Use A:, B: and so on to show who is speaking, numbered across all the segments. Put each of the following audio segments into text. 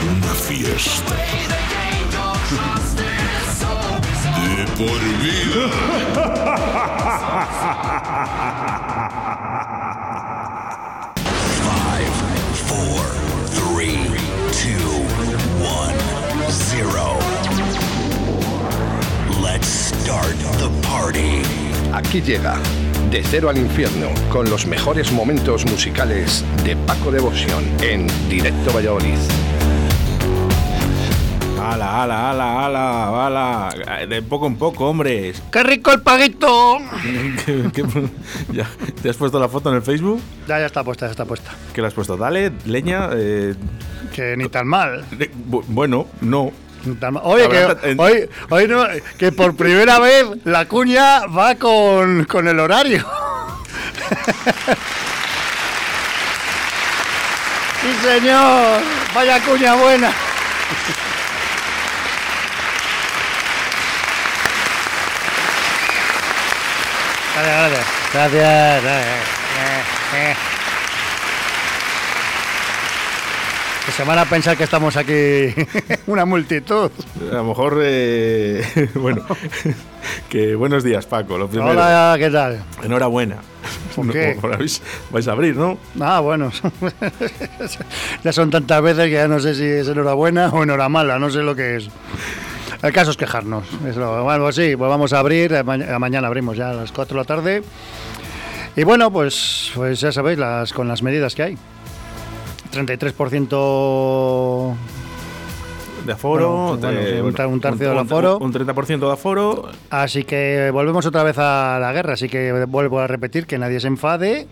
A: Una fiesta. De por vida. Five, four, three, two, one, zero. Let's start the party.
B: Aquí llega De Cero al Infierno con los mejores momentos musicales de Paco Devoción en Directo Valladolid.
C: Ala, ala, ala, ala, ala. De poco en poco, hombre.
D: ¡Qué rico el paguito!
C: ¿Qué- qué- ya, ¿Te has puesto la foto en el Facebook?
D: Ya, ya está puesta, ya está puesta.
C: ¿Qué le has puesto? Dale, leña. eh,
D: Que ni tan mal.
C: de- bueno, no.
D: Oye, que, hoy, hoy no, que por primera vez la cuña va con, con el horario. ¡Sí, señor! ¡Vaya cuña buena! Gracias, gracias. Gracias. Eh, eh. Que se van a pensar que estamos aquí una multitud.
C: A lo mejor. eh, bueno. que buenos días, Paco. Lo primero.
D: Hola, ¿qué tal?
C: Enhorabuena.
D: ¿Por qué?
C: No, habéis- vais a abrir, ¿no?
D: Ah, bueno. ya son tantas veces que ya no sé si es enhorabuena o enhoramala, no sé lo que es. El caso es quejarnos. Es lo- bueno, pues sí, pues vamos a abrir, eh, ma- mañana abrimos ya a las 4 de la tarde. Y bueno, pues, pues ya sabéis, las, con las medidas que hay. 33%
C: De aforo.
D: Bueno, bueno,
C: de-
D: sí, un ter- un tercio del
C: un-
D: aforo.
C: Un 30% de aforo.
D: Así que volvemos otra vez a la guerra, así que vuelvo a repetir que nadie se enfade,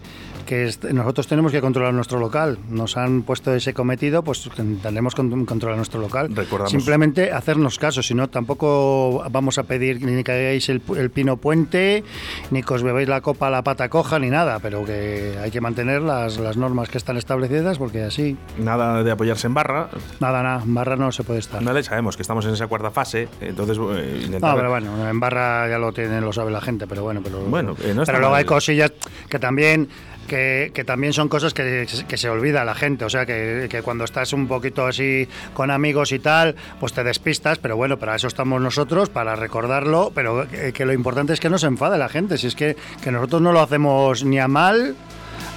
D: que nosotros tenemos que controlar nuestro local. Nos han puesto ese cometido, pues tendremos que con- controlar nuestro local.
C: Recordamos.
D: Simplemente hacernos caso, si no tampoco vamos a pedir ni que hagáis el, pino puente, ni que os bebéis la copa a la pata coja, ni nada, pero que hay que mantener las, las normas que están establecidas, porque así,
C: Nada de apoyarse en barra.
D: nada, nada, en barra no se puede estar.
C: Vale, sabemos que estamos en esa cuarta fase. Entonces, eh, intentar.
D: No, pero bueno, en barra ya lo tienen, lo sabe la gente, pero bueno, pero,
C: Bueno, eh, no
D: pero luego hay cosillas que también que, también son cosas que, que se olvida la gente, o sea que, que cuando estás un poquito así con amigos y tal, pues te despistas, pero bueno, para eso estamos nosotros, para recordarlo, pero que, que lo importante es que no se enfade la gente, si es que, que nosotros no lo hacemos ni a mal.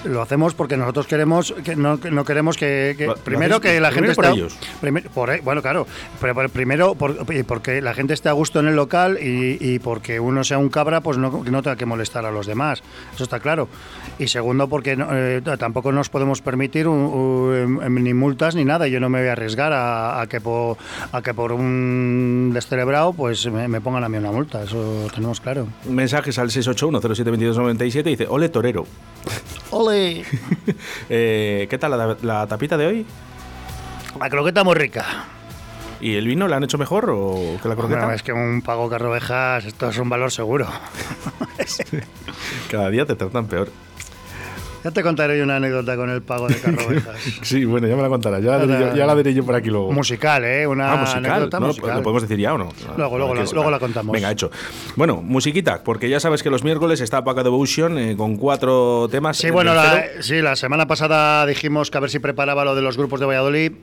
D: Lo hacemos porque nosotros queremos que no, no queremos que, que-
C: Lo- lo
D: primero que la gente
C: por
D: esté-
C: ellos.
D: Primer- por ahí- bueno, claro. Pero, pero primero, por- porque la gente esté a gusto en el local y, y porque uno sea un cabra, pues no, no tenga que molestar a los demás. Eso está claro. Y segundo, porque no- eh, tampoco nos podemos permitir un- un- ni multas ni nada. Yo no me voy a arriesgar a, a que, por, a que por un descerebrado pues me, me pongan a mí una multa. Eso tenemos claro.
C: Mensajes al 681-072297 dice: Ole, torero.
D: ¡Ole!
C: Eh, ¿Qué tal la, la tapita de hoy?
D: La croqueta muy rica.
C: ¿Y el vino la han hecho mejor o que la croqueta?
D: Bueno, es que un pago carrovejas, esto es un valor seguro.
C: Cada día te tratan peor.
D: Ya te contaré una anécdota con el pago de carrovejas.
C: Sí, bueno, ya me la contarás. Ya, la diré yo, ya la diré yo por aquí luego.
D: musical, ¿eh? Una
C: Ah, musical.
D: anécdota
C: ¿no?
D: musical.
C: ¿Lo podemos decir ya o no?
D: Luego, luego
C: ¿Qué
D: la- luego la contamos.
C: Venga, hecho. Bueno, musiquita, porque ya sabes que los miércoles está Paco Devotion eh, con cuatro temas.
D: Sí, bueno, la, sí, la semana pasada dijimos que a ver si preparaba lo de los grupos de Valladolid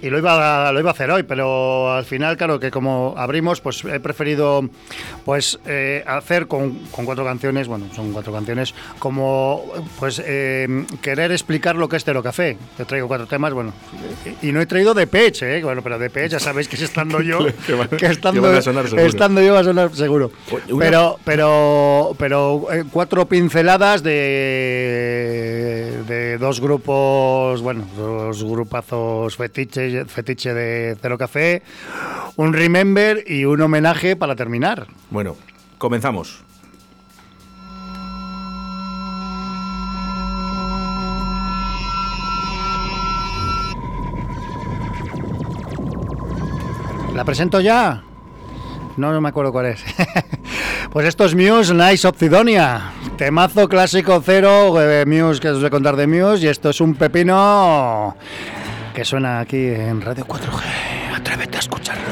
D: y lo iba, a- lo iba a hacer hoy, pero al final, claro, que como abrimos, pues he preferido pues eh, hacer con, con cuatro canciones, bueno, son cuatro canciones, como pues eh, querer explicar lo que es Cero Café. Te traigo cuatro temas, bueno, y no he traído de Pech, ¿eh? Bueno, pero de Pech ya sabéis que es estando yo,
C: Que van-
D: que
C: que
D: estando,
C: van a sonar seguro.
D: estando yo va a sonar seguro.
C: Una-
D: Pero pero pero eh, cuatro pinceladas de, de dos grupos, bueno, dos grupazos fetiche, fetiche de Cero Café, un remember y un homenaje para terminar.
C: Bueno, comenzamos.
E: ¿La presento ya? No, no me acuerdo cuál es. pues esto es Muse Nice of Sidonia. Temazo clásico cero, eh, Muse, que os voy a contar de Muse. Y esto es un pepino que suena aquí en Radio 4G. Atrévete a escucharlo.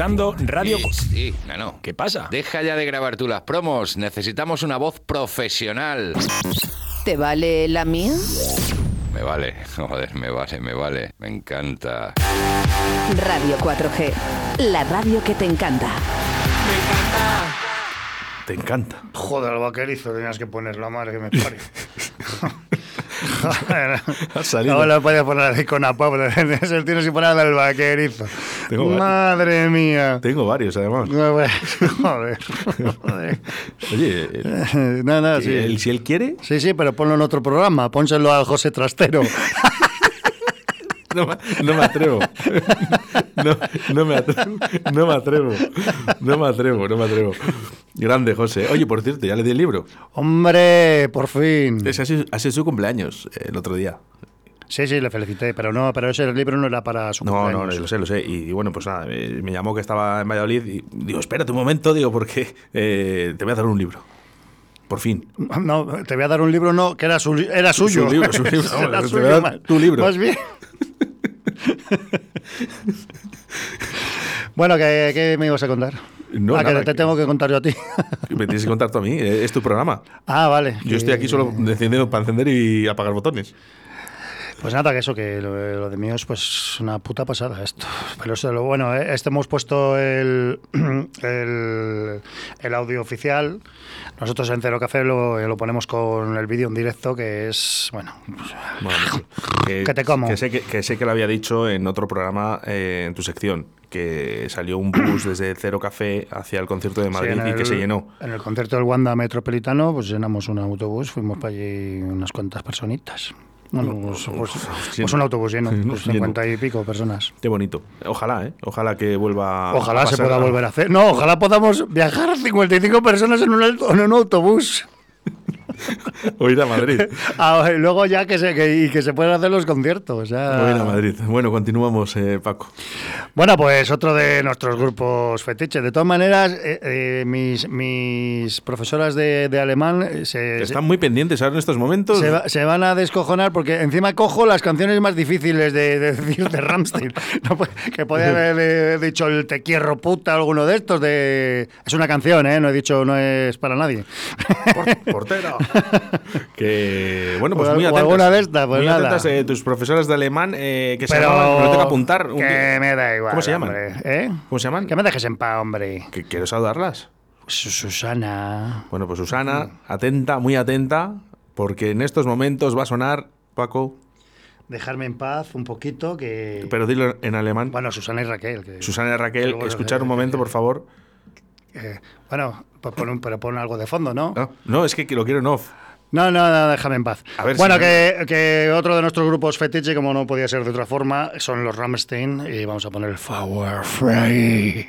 F: Escuchando Radio...
G: Sí, sí, Nano.
F: ¿Qué pasa?
G: Deja ya de grabar tú las promos. Necesitamos una voz profesional.
H: ¿Te vale la mía?
G: Me vale, joder, me vale, me vale. Me encanta.
H: Radio 4G, la radio que te encanta.
C: Te encanta.
D: Joder, al vaquerizo tenías que poner la madre que me parió. Joder,
C: Has salido.
D: no lo podía poner así con Apolo. Es el tienes que poner al vaquerizo.
C: Tengo varios.
D: Madre mía.
C: Tengo varios, además.
D: No, pues, Joder. Joder.
C: Oye, eh,
D: No, no,
C: si,
D: sí.
C: él, si él quiere,
D: Sí, sí, pero ponlo en otro programa. Pónselo al José Trastero.
C: No, me- no me atrevo. No, no me atrevo. No me atrevo. No me atrevo, no me atrevo. Grande, José. Oye, por cierto, ya le di el libro.
D: Hombre, por fin.
C: Ese ha sido, ha sido su cumpleaños eh, el otro día.
D: Sí, sí, le felicité, pero no, pero ese libro no era para su
C: No, no, lo sé, lo sé. Y, bueno, pues nada, eh, me llamó que estaba en Valladolid y digo, espérate un momento, digo, porque eh, te voy a dar un libro. Por fin.
D: No, te voy a dar un libro, no, que era, su, era suyo.
C: Su libro, su libro.
D: Era suyo, más-
C: tu libro.
D: Más bien. bueno, ¿qué, qué me ibas a contar?
C: No,
D: ah, que
C: nada,
D: te
C: que-
D: tengo que contar yo a ti.
C: Me tienes que contar tú a mí, eh, es tu programa.
D: ah, vale.
C: Yo estoy aquí solo encendiendo para encender y apagar botones.
D: Pues nada, que eso, que lo, lo de mío es pues una puta pasada esto. Pero eso, lo bueno, eh, este hemos puesto el, el, el audio oficial. Nosotros en Cero Café lo, lo ponemos con el vídeo en directo, que es, bueno,
C: Bueno, que,
D: Que te como.
C: Que sé que, que sé que lo había dicho en otro programa eh, en tu sección, que salió un bus desde Cero Café hacia el concierto de
D: Sí,
C: Madrid
D: en
C: y que se llenó.
D: En el concierto del Wanda Metropolitano, pues llenamos un autobús, fuimos para allí unas cuantas personitas. Bueno, pues, pues-
C: sí,
D: pues un autobús lleno,
C: no,
D: pues
C: lleno.
D: 50 y pico personas.
C: Qué bonito. Ojalá, ¿eh? Ojalá que vuelva.
D: Ojalá
C: a
D: se
C: pasar
D: pueda
C: a-
D: volver a hacer. No, ojalá podamos viajar 55 personas en un, en un autobús.
C: O ir a Madrid.
D: Ah, y luego ya que se, que, y que se puedan hacer los conciertos. ya.
C: O ir a Madrid. Bueno, continuamos, eh, Paco.
D: Bueno, pues otro de nuestros grupos fetiches. De todas maneras, eh, eh, mis, mis profesoras de, de alemán eh, se,
C: Están muy pendientes ahora en estos momentos.
D: se, va- se van a descojonar porque encima cojo las canciones más difíciles de, de decir de Ramstein. No, pues, que podía haber eh, dicho el te quiero puta, alguno de estos. De... Es una canción, ¿eh? No he dicho, no es para nadie.
C: Por- portera. que bueno, pues
D: O
C: muy atentas.
D: alguna de estas, pues
C: muy
D: nada.
C: atentas eh, tus profesoras de alemán eh, que se llamaban, me lo tengo que apuntar. un
D: que me da igual.
C: ¿Cómo se llaman?
D: hombre, ¿eh?
C: ¿Cómo se llaman?
D: Que me dejes en paz, hombre.
C: Que quiero saludarlas.
D: Su- Susana.
C: Bueno, pues Susana, atenta, muy atenta, porque en estos momentos va a sonar, Paco,
D: Dejarme en paz un poquito que...
C: pero dilo en alemán.
D: Bueno, Susana y Raquel. Que,
C: Susana y Raquel, escuchar un momento, por favor.
D: Eh, bueno, pues pon un- pero pon algo de fondo, ¿no?
C: No, no, es que lo quiero en off.
D: No, no, no, déjame en paz.
C: A ver
D: bueno,
C: si-
D: que, que otro de nuestros grupos fetiche, como no podía ser de otra forma, son los Rammstein y vamos a poner el Power Free.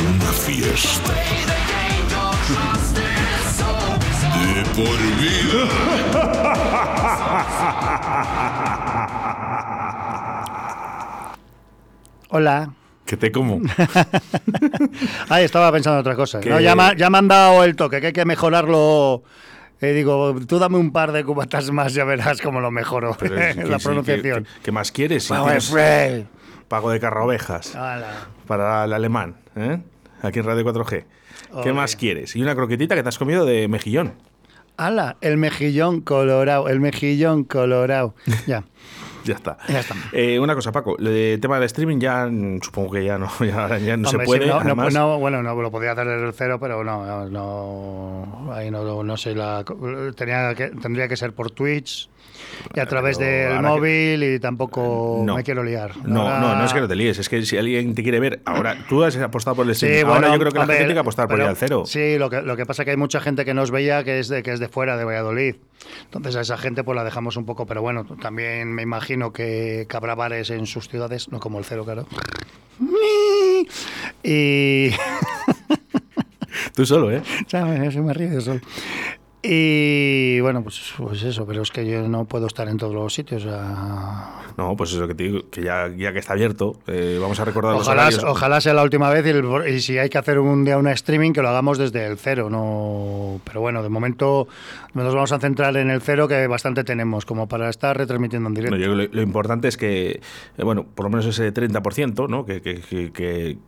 A: Una fiesta. De por vida.
D: Hola.
C: Que te como.
D: Ahí estaba pensando en otra cosa.
C: Que-
D: No, ya, me, ya me han dado el toque, que hay que mejorarlo. Eh, digo, tú dame un par de cubatas más, ya verás cómo lo mejoro.
C: Pero es
D: la
C: sí,
D: pronunciación.
C: ¿qué, qué más quieres? Si tienes
D: Fred.
C: pago de carrovejas. Para el alemán, ¿eh? Aquí en Radio 4G. ¿Qué más quieres? Y una croquetita que te has comido de mejillón.
D: Hala, el mejillón colorado, el mejillón colorado. Ya.
C: Ya está.
D: Ya está.
C: Eh, una cosa, Paco, el tema del streaming ya supongo que ya no, ya, ya no
D: Hombre,
C: se puede.
D: sí, no, no,
C: además.
D: no, bueno, no lo podía hacer desde el cero, pero no, no, ahí no, no sé, la, tenía que, tendría que ser por Twitch y a través del
C: que-
D: móvil y tampoco
C: No.
D: me quiero liar.
C: No,
D: Ahora-
C: no, no es que no te líes, es que si alguien te quiere ver, ahora tú has apostado por el streaming,
D: Sí,
C: ahora
D: bueno,
C: yo creo que la gente tiene que apostar por al cero.
D: Sí, lo que, lo que pasa es que hay mucha gente que nos veía que es de que es de fuera de Valladolid. Entonces a esa gente pues la dejamos un poco, pero bueno, también me imagino que, que habrá bares en sus ciudades, no como el cero, claro. Y
C: Tú solo, ¿eh?
D: ¿sabes? Yo me río yo solo. Y bueno, pues, pues eso, pero es que yo no puedo estar en todos los sitios. o sea,
C: No, pues eso que te digo, que ya, ya que está abierto, eh, vamos a recordar los
D: Ojalá,
C: horarios.
D: ojalá sea la última vez y, el- y si hay que hacer un día una streaming que lo hagamos desde el cero, no. Pero bueno, de momento nos vamos a centrar en el cero que bastante tenemos como para estar retransmitiendo en directo.
C: No, yo lo, lo importante es que, eh, bueno, por lo menos ese 30%, ¿no? Que, que, que- que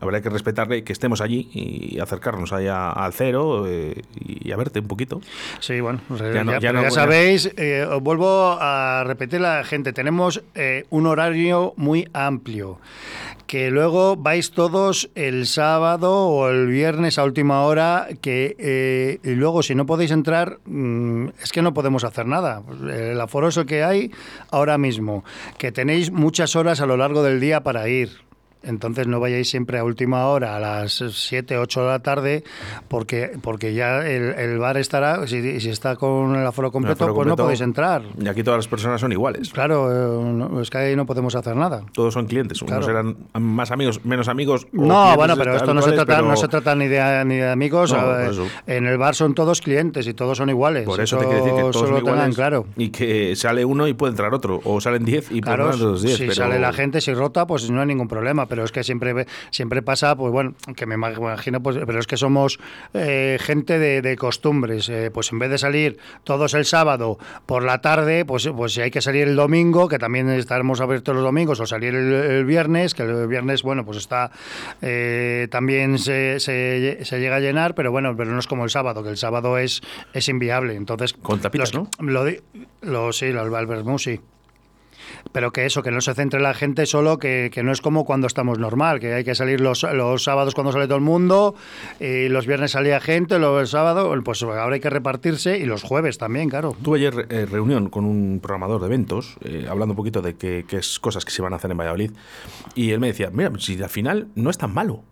C: habrá que respetarle, que estemos allí y acercarnos allá al cero eh, y a verte un poquito.
D: Sí, bueno, pues,
C: Ya no-
D: ya-
C: ya
D: pero
C: no-
D: ya sabéis, eh, os vuelvo a repetir la gente, tenemos eh, un horario muy amplio, que luego vais todos el sábado o el viernes a última hora, que eh, y luego si no podéis entrar, mm, es que no podemos hacer nada. El aforo es el que hay ahora mismo, que tenéis muchas horas a lo largo del día para ir. Entonces no vayáis siempre a última hora, a las 7, 8 de la tarde, porque, porque ya el, el bar estará, si, si está con el aforo completo,
C: aforo
D: pues no podéis entrar.
C: Y aquí todas las personas son iguales.
D: Claro, eh, no- es que ahí no podemos hacer nada.
C: Todos son clientes. Unos
D: Claro.
C: eran más amigos, menos amigos.
D: No, bueno, pero esto no se trata,
C: pero-
D: no se trata ni de, ni de amigos.
C: No, eso.
D: en el bar son todos clientes y todos son iguales.
C: Por eso te quiero decir que todos son
D: tengan
C: iguales
D: claro.
C: y que sale uno y puede entrar otro. O salen 10 y
D: Claro,
C: pueden entrar los 10.
D: si
C: pero-
D: sale la gente, si rota, pues no hay ningún problema. Pero es que siempre siempre pasa, pues bueno, que me imagino, pues, pero es que somos eh, gente de, de costumbres. eh, pues en vez de salir todos el sábado por la tarde, pues, pues si hay que salir el domingo, que también estaremos abiertos los domingos, o salir el, el viernes, que el viernes, bueno, pues está eh, también se, se- se llega a llenar, pero bueno, pero no es como el sábado, que el sábado es, es inviable. Entonces,
C: Con tapitas,
D: los- Lo, lo, sí, lo, el vermú, sí. Pero que eso, que no se centre la gente solo, que, que no es como cuando estamos normal, que hay que salir los, los sábados cuando sale todo el mundo, y los viernes salía gente, los sábados, pues ahora hay que repartirse, y los jueves también, claro.
C: Tuve ayer eh, reunión con un programador de eventos, eh, hablando un poquito de qué, es cosas que se van a hacer en Valladolid. Y él me decía, mira, si al final no es tan malo.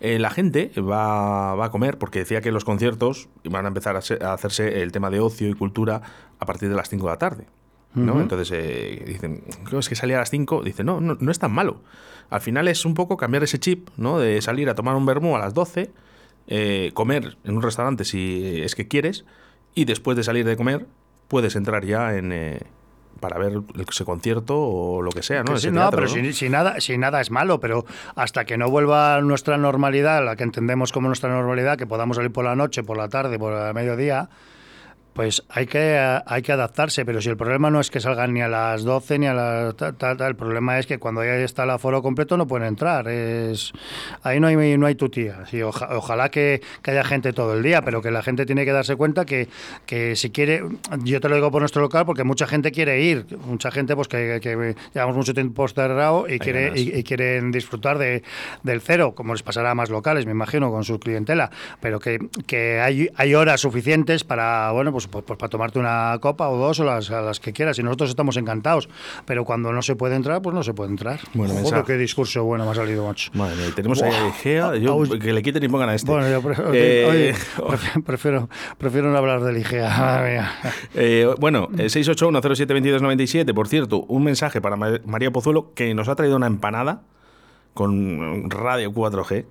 C: Eh, la gente va, va a comer, porque decía que los conciertos van a empezar a, a hacerse el tema de ocio y cultura a partir de las 5 de la tarde. ¿No? Entonces eh, dicen, "Claro, es que salía a las 5. Dice, no, no, no es tan malo. Al final es un poco cambiar ese chip, ¿no? De salir a tomar un vermú a las 12, eh, comer en un restaurante si es que quieres, y después de salir de comer, puedes entrar ya en. eh, para ver ese concierto o lo que sea, ¿no?
D: Que pero
C: ¿no?
D: Si, si nada, si nada es malo, pero hasta que no vuelva nuestra normalidad, la que entendemos como nuestra normalidad, que podamos salir por la noche, por la tarde, por el mediodía, pues hay que, hay que adaptarse, pero si el problema no es que salgan ni a las 12 ni a las tal, el problema es que cuando ya está el aforo completo no pueden entrar. Es, ahí no hay, no hay tutía. Sí, oja- ojalá que, que haya gente todo el día, pero que la gente tiene que darse cuenta que, que si quiere, yo te lo digo por nuestro local, porque mucha gente quiere ir, mucha gente pues que, que llevamos mucho tiempo cerrado y, quiere, y, y quieren disfrutar de, del cero, como les pasará a más locales, me imagino, con su clientela, pero que, que hay, hay horas suficientes para, bueno, pues, pues, pues para tomarte una copa o dos o las, a las que quieras, y nosotros estamos encantados, pero cuando no se puede entrar, pues no se puede entrar.
C: Bueno,
D: Joder,
C: mensaje.
D: qué discurso bueno me ha salido, macho.
C: Madre mía, y tenemos ahí a Igea, yo,
D: Au.
C: que le quiten y pongan a este.
D: Bueno, yo
C: Eh,
D: oye, prefiero, prefiero, no hablar del IGEA, madre mía.
C: Eh, bueno, eh, 681072297, por cierto, un mensaje para Ma- María Pozuelo que nos ha traído una empanada con radio 4G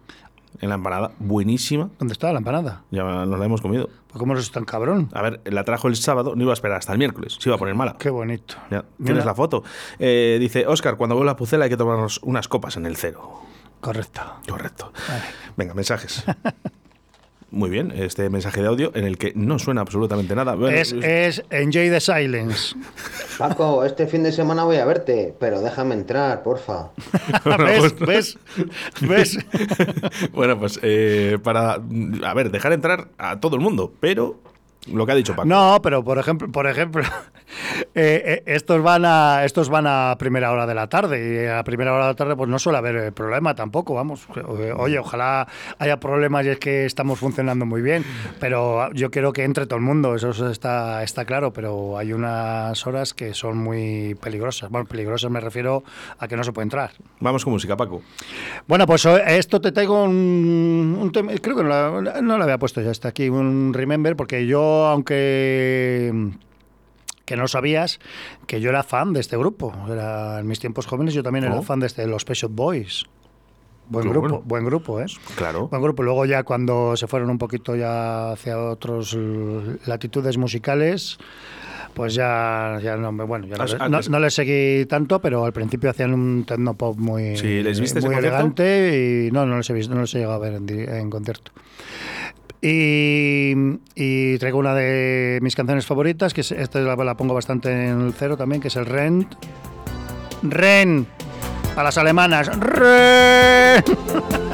C: en la empanada, buenísima.
D: ¿Dónde está la empanada?
C: Ya nos la hemos comido.
D: Pues ¿Cómo es tan cabrón?
C: A ver, la trajo el sábado, no iba a esperar hasta el miércoles, se iba a poner mala.
D: Qué bonito.
C: Ya,
D: Mira.
C: ¿Tienes la foto? Eh, dice, Oscar, cuando vuelva a Pucela hay que tomarnos unas copas en el cero.
D: Correcto.
C: Correcto. Venga, mensajes. Muy bien, este mensaje de audio en el que no suena absolutamente nada. Bueno,
D: Es, es Enjoy the Silence.
I: Paco, este fin de semana voy a verte, pero déjame entrar, porfa.
D: ¿Ves? ¿Ves? ¿Ves?
C: bueno, pues eh, para, a ver, dejar entrar a todo el mundo, pero lo que ha dicho Paco.
D: No, pero por ejemplo, por ejemplo, eh, eh, estos van a estos van a primera hora de la tarde y a primera hora de la tarde pues no suele haber eh, problema tampoco, vamos. Oye, ojalá haya problemas y es que estamos funcionando muy bien, pero yo quiero que entre todo el mundo, eso está está claro, pero hay unas horas que son muy peligrosas. Bueno, peligrosas me refiero a que no se puede entrar.
C: Vamos con música, Paco.
D: Bueno, pues esto te traigo un, un tema, creo que no, la- no lo había puesto ya hasta aquí, un remember, porque yo, aunque que no sabías, que yo era fan de este grupo. Era, en mis tiempos jóvenes yo también era
C: Oh.
D: fan de este, los Pet Shop Boys. Buen
C: Qué
D: grupo,
C: bueno.
D: buen grupo, ¿eh?
C: Claro.
D: Buen grupo. Luego ya cuando se fueron un poquito ya hacia otros latitudes musicales, pues ya, ya no, me- bueno, ya no, no, no les seguí tanto, pero al principio hacían un techno pop muy,
C: Sí, ¿les viste
D: muy elegante y no, no les he visto, no les he llegado a ver en, en concierto. Y, traigo una de mis canciones favoritas, que es, esta la, la pongo bastante en el cero también, que es el Rent. Ren, a las alemanas. Ren.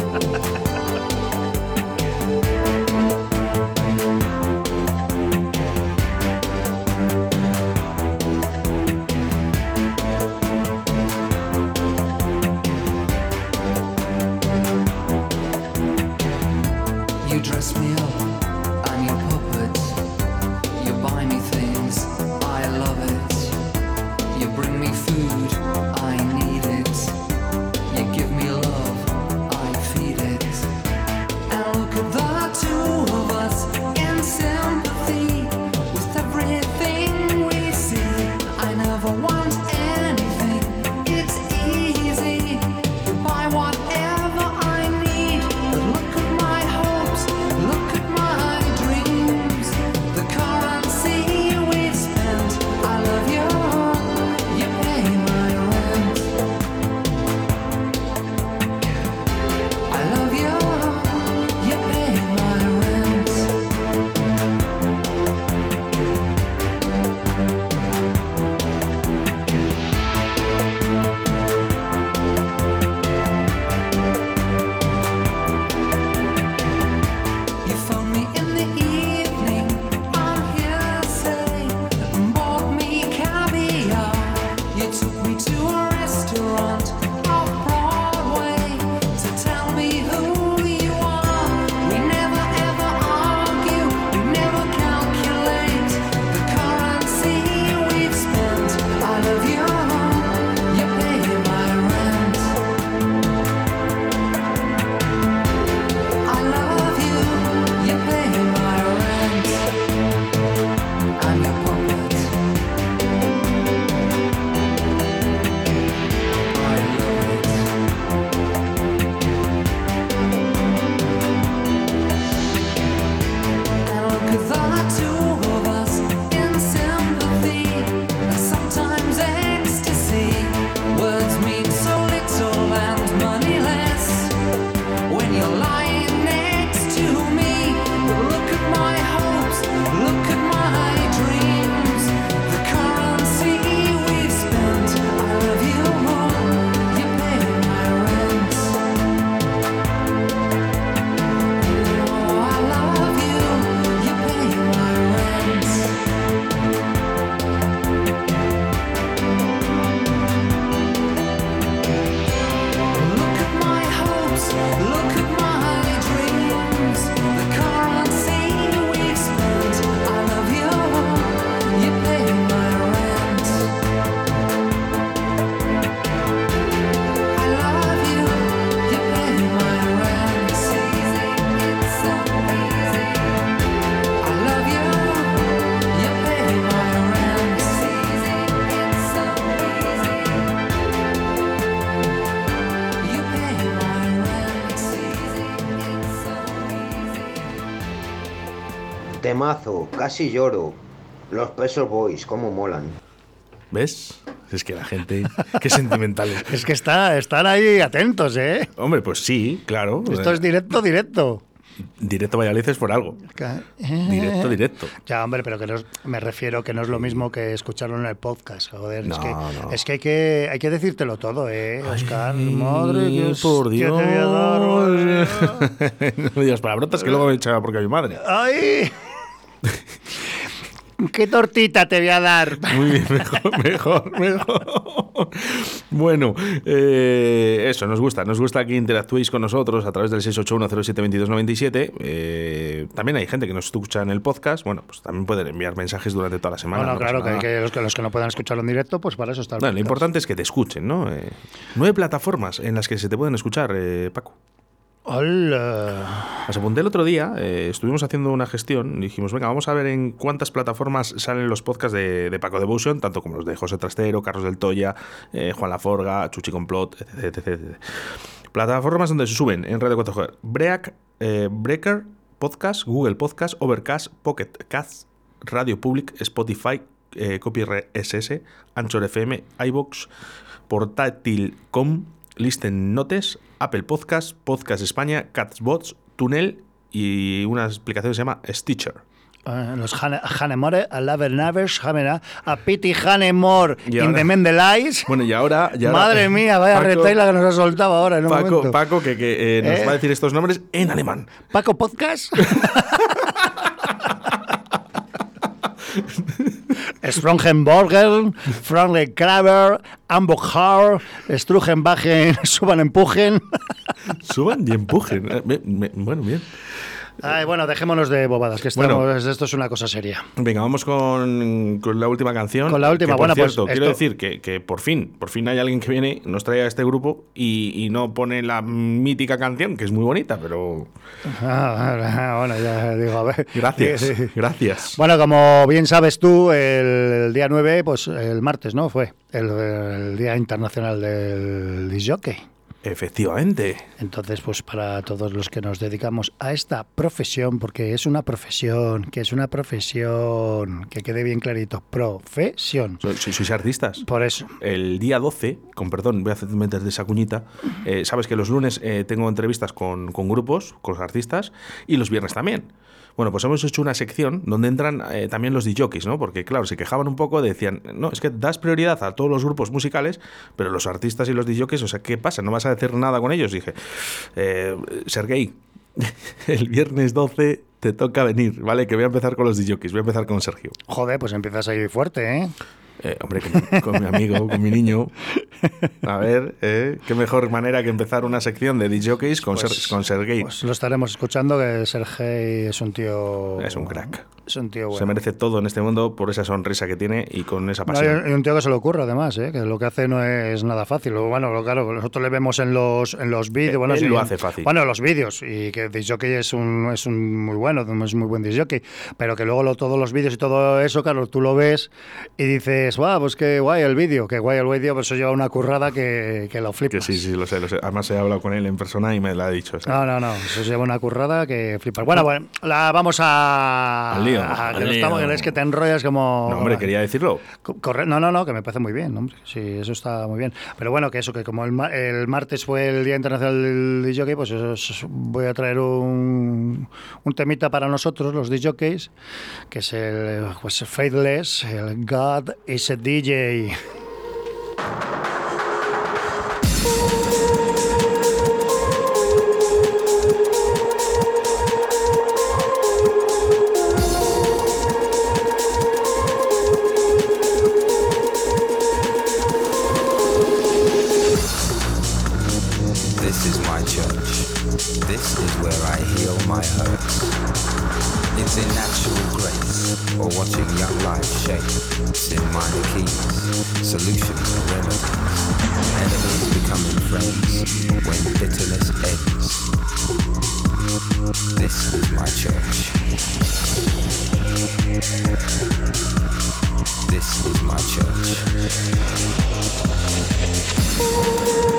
J: It's.
I: Temazo, casi lloro. Los Pesos Boys, cómo molan.
C: ¿Ves? Es que la gente. Qué sentimentales.
D: Es que está, están ahí atentos, ¿eh?
C: Hombre, pues sí, claro.
D: Esto es directo, directo.
C: Directo Valladolid es por algo. Directo, directo.
D: Ya, hombre, pero que no es- me refiero que no es lo mismo que escucharlo en el podcast, joder. es,
C: No,
D: que,
C: no.
D: es que hay que hay que decírtelo todo, ¿eh, Oscar? Madre que
C: por Dios.
D: te voy a dar, madre.
C: no me digas palabrotas que luego me echaba porque a mi madre.
D: ¡Ay! ¿Qué tortita te voy a dar?
C: Muy bien, mejor, mejor, mejor. Bueno, eh, eso, nos gusta. Nos gusta que interactuéis con nosotros a través del 681072297. Eh, también hay gente que nos escucha en el podcast. Bueno, pues también pueden enviar mensajes durante toda la semana.
D: Bueno,
C: no
D: claro, que, los, que los que no puedan escucharlo en directo, pues para eso está
C: Bueno, lo importante es que te escuchen, ¿no? Eh, nueve plataformas en las que se te pueden escuchar, eh, Paco.
D: Hola.
C: Las apunté el otro día, eh, estuvimos haciendo una gestión y dijimos, venga, vamos a ver en cuántas plataformas salen los podcasts de, de Paco Devotion, tanto como los de José Trastero, Carlos del Toya, eh, Juan Laforga, Chuchi Complot, etc, etc. Plataformas donde se suben en Radio 4G. Break, eh, Breaker, Podcast, Google Podcast, Overcast, Pocket Cast, Radio Public, Spotify, eh, Copy SS, Anchor FM, iBox, Portátil.com, Listen Notes, Apple Podcast, Podcast España, Catsbots, Tunnel y una aplicación que se llama Stitcher.
D: Eh, los Hane- Hanemore, a Laver Navers, Hamena, a Pity Hanemore, in the Mendelais.
C: Bueno, y ahora... y ahora-
D: Madre mía, vaya
C: Paco-
D: retaila que nos ha soltado ahora en un
C: Paco,
D: momento.
C: Paco, que, que, eh, nos
D: ¿Eh?
C: va a decir estos nombres en alemán.
D: Paco Podcast. Sprongenborger, Frank Kraber, Ambochar, Strugenbachen, Suban Empujen.
C: Suban y empujen. Eh, bueno, bien.
D: Ay, bueno, dejémonos de bobadas, que estamos,
C: Bueno.
D: esto es una cosa seria.
C: Venga, vamos con, con la última canción.
D: Con la última,
C: Que, por
D: bueno, pues,
C: cierto, quiero
D: esto-
C: decir que, que por fin, por fin hay alguien que viene, nos trae a este grupo y, y no pone la mítica canción, que es muy bonita, pero
D: Ah, bueno, ya digo, a ver.
C: gracias,
D: Sí, sí.
C: gracias.
D: Bueno, como bien sabes tú, el, día 9, pues el martes, ¿no? Fue el, el Día Internacional del Disjockey.
C: Efectivamente.
D: Entonces, pues para todos los que nos dedicamos a esta profesión, porque es una profesión, que es una profesión, que quede bien clarito, profesión.
C: So- so- ¿Sois artistas?
D: Por eso.
C: El día 12, con perdón, voy a hacer meter de esa cuñita, eh, sabes que los lunes eh, tengo entrevistas con, con grupos, con los artistas, y los viernes también. Bueno, pues hemos hecho una sección donde entran eh, también los DJs, ¿no? Porque, claro, se quejaban un poco, decían, no, es que das prioridad a todos los grupos musicales, pero los artistas y los DJs, o sea, ¿qué pasa? ¿No vas a decir nada con ellos? Dije, eh, Sergei, el viernes 12 te toca venir, ¿vale? Que voy a empezar con los DJs, voy a empezar con Sergio.
D: Joder, pues empiezas ahí fuerte, ¿eh?
C: Eh, hombre, con, con mi amigo, con mi niño. A ver, eh, qué mejor manera que empezar una sección de DJs con,
D: Pues-
C: Ser- con Sergei.
D: Pues lo estaremos escuchando, que Sergei es un tío...
C: es un crack.
D: Es un tío
C: Se
D: bueno.
C: merece todo en este mundo por esa sonrisa que tiene y con esa
D: No,
C: pasión.
D: y un tío que se le ocurre además, ¿eh? que lo que hace no es nada fácil. Bueno, lo- claro, nosotros le vemos en los en los vídeos. Bueno,
C: Él
D: sí,
C: lo hace fácil.
D: Bueno, los vídeos y que disjockey es un es un muy bueno, es muy buen disjockey, pero que luego lo- todos los vídeos y todo eso, claro, tú lo ves y dices, guau, pues qué guay el vídeo, qué guay el vídeo, pues eso lleva una currada que, que lo
C: Que
D: flipas.
C: sí, sí, lo sé, lo sé. Además he hablado con él en persona y me lo ha dicho. o sea.
D: No, no, no, eso lleva una currada que flipas. Bueno, bueno, la vamos a...
C: Al lío,
D: a-
C: al
D: que no
C: lío.
D: estamos- que es que te enrollas como...
C: No, hombre, quería decirlo.
D: Co- corre- No, no, no, que me parece muy bien, hombre. Sí, eso está muy bien. Pero bueno, que eso, que como el, ma- el martes fue el Día Internacional del DJ, pues eso es- voy a traer un, un temita para nosotros, los DJs, que es el pues, Faithless, el God is a DJ.
K: Solutions or remedies. Enemies becoming friends when bitterness ends. This is my church. This is my church.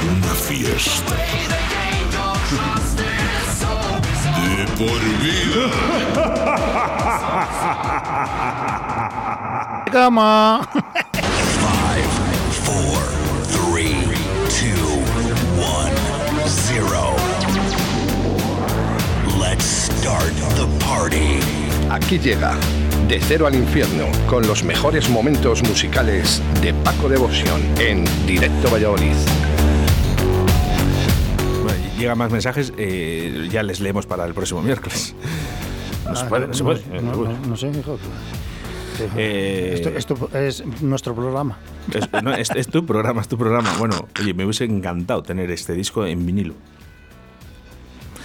A: Una fiesta. De por vida.
D: Cama.
A: Four, three, two, one, zero. Let's start the party.
B: Aquí llega De Cero al Infierno con los mejores momentos musicales de Paco Devoción en Directo Valladolid.
C: Llegan más mensajes, eh, ya les leemos para el próximo miércoles. No se
D: Ah,
C: puede, no se puede.
D: no, no, no sé, hijo.
C: Eh,
D: Esto, esto es nuestro programa.
C: Es, no, es- es tu programa, es tu programa. Bueno, oye, me hubiese encantado tener este disco en vinilo.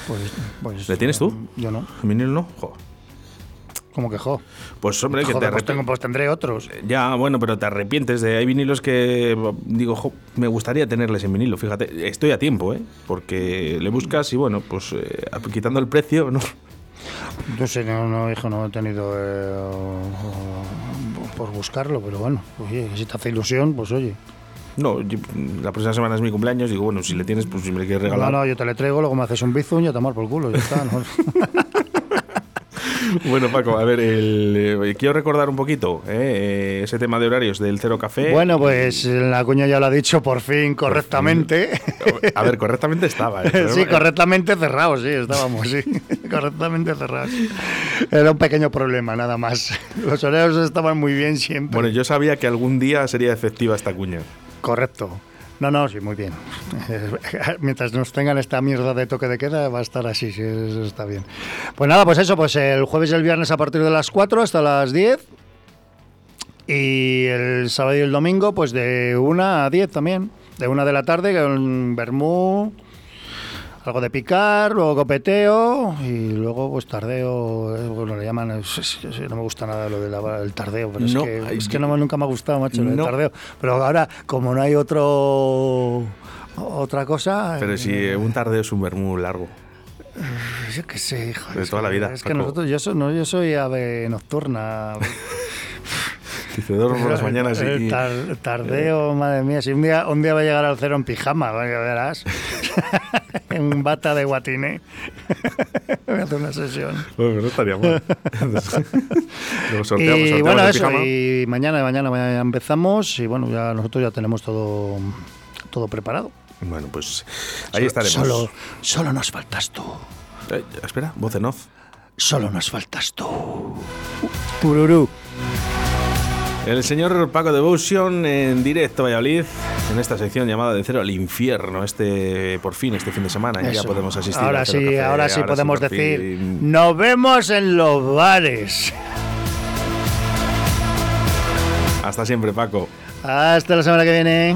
D: Pues, pues,
C: ¿Le tienes tú?
D: Yo no.
C: ¿En vinilo no? Jo.
D: Como que jo.
C: Pues hombre, que te
D: pues, tengo- pues tendré otros.
C: Ya, bueno, pero te arrepientes de. Hay vinilos que digo, jo, me gustaría tenerles en vinilo. Fíjate, estoy a tiempo, ¿eh? Porque le buscas y bueno, pues eh, quitando el precio, ¿no?
D: No sé, no, no, hijo, no he tenido eh, o- o- por buscarlo, pero bueno, oye, si te hace ilusión, pues oye.
C: No, yo- la próxima semana es mi cumpleaños. Digo, bueno, si le tienes, pues si me le quieres
D: No,
C: regalar.
D: no, yo te le traigo, luego me haces un bizum y a tomar por culo, ya está. ¿no?
C: Bueno, Paco, a ver, el, eh, quiero recordar un poquito eh, eh, ese tema de horarios del Cero Café.
D: Bueno, pues la cuña ya lo ha dicho por fin correctamente.
C: A ver, correctamente estaba. ¿eh?
D: sí, correctamente cerrados, sí, estábamos, sí. correctamente cerrados. Era un pequeño problema, nada más. Los horarios estaban muy bien siempre.
C: Bueno, yo sabía que algún día sería efectiva esta cuña.
D: Correcto. No, no, sí, muy bien. Mientras nos tengan esta mierda de toque de queda, va a estar así, sí, eso está bien. Pues nada, pues eso, pues el jueves y el viernes a partir de las 4 hasta las 10. Y el sábado y el domingo, pues de 1 a 10 también. De 1 de la tarde, con vermú, algo de picar, luego copeteo y luego pues tardeo, eh, bueno, le llaman, es- no me gusta nada lo del tardeo, pero
C: No,
D: es que, es que no, nunca me ha gustado, macho,
C: no.
D: tardeo. Pero ahora, como no hay otro otra cosa,
C: Pero si
D: eh,
C: un tardeo es un vermú largo.
D: yo qué sé, hijo.
C: De toda la vida,
D: Es que
C: Paco.
D: nosotros, yo soy, no, yo soy ave nocturna.
C: Dice, duermo por las mañanas y...
D: Tar- tardeo, madre mía. Si un día, un día va a llegar al cero en pijama, verás. en bata de guatine. Voy a hacer una sesión.
C: Bueno, no estaría mal. Sorteamos,
D: y bueno, eso.
C: pijama.
D: Y mañana, mañana, mañana empezamos. Y bueno, ya nosotros ya tenemos todo, todo preparado.
C: Bueno, pues ahí estaremos.
D: Solo, solo nos faltas tú.
C: Eh, espera, voz en off.
D: Solo nos faltas tú. Tururú.
C: El señor Paco Devotion en directo Valladolid, en esta sección llamada De Cero al Infierno, este por fin, este fin de semana, ya
D: Eso.
C: podemos asistir.
D: Ahora sí,
C: Café,
D: ahora sí podemos decir.
C: fin.
D: Nos vemos en los bares.
C: Hasta siempre, Paco.
D: Hasta la semana que viene.